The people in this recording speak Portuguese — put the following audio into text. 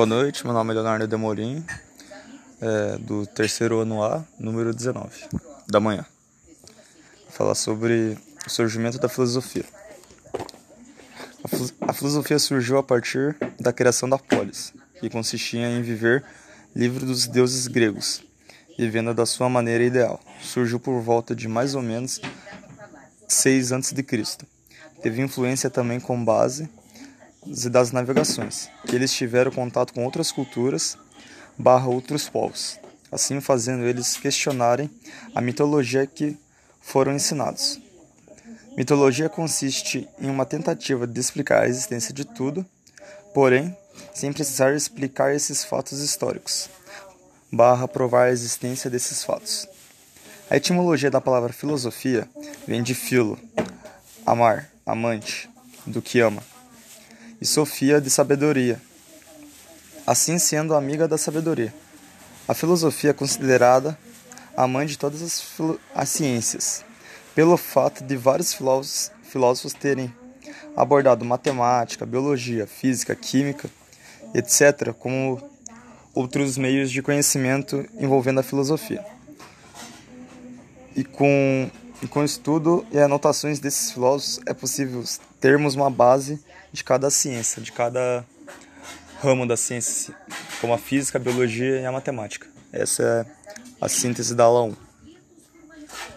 Boa noite, meu nome é Leonardo Demorim, é, do terceiro ano A, número 19, da manhã. Vou falar sobre o surgimento da filosofia. A, a filosofia surgiu a partir da criação da polis, que consistia em viver livre dos deuses gregos, vivendo da sua maneira ideal. Surgiu por volta de mais ou menos 6 a.C. Teve influência também com base e das navegações, que eles tiveram contato com outras culturas barra outros povos, assim fazendo eles questionarem a mitologia que foram ensinados. Mitologia consiste em uma tentativa de explicar a existência de tudo, porém, sem precisar explicar esses fatos históricos, barra provar a existência desses fatos. A etimologia da palavra filosofia vem de filo, amar, amante, do que ama e Sofia de sabedoria, assim sendo amiga da sabedoria. A filosofia é considerada a mãe de todas as, as ciências, pelo fato de vários filósofos, filósofos terem abordado matemática, biologia, física, química, etc., como outros meios de conhecimento envolvendo a filosofia. E com e com o estudo e anotações desses filósofos é possível termos uma base de cada ciência, de cada ramo da ciência, como a física, a biologia e a matemática. Essa é a síntese da aula 1.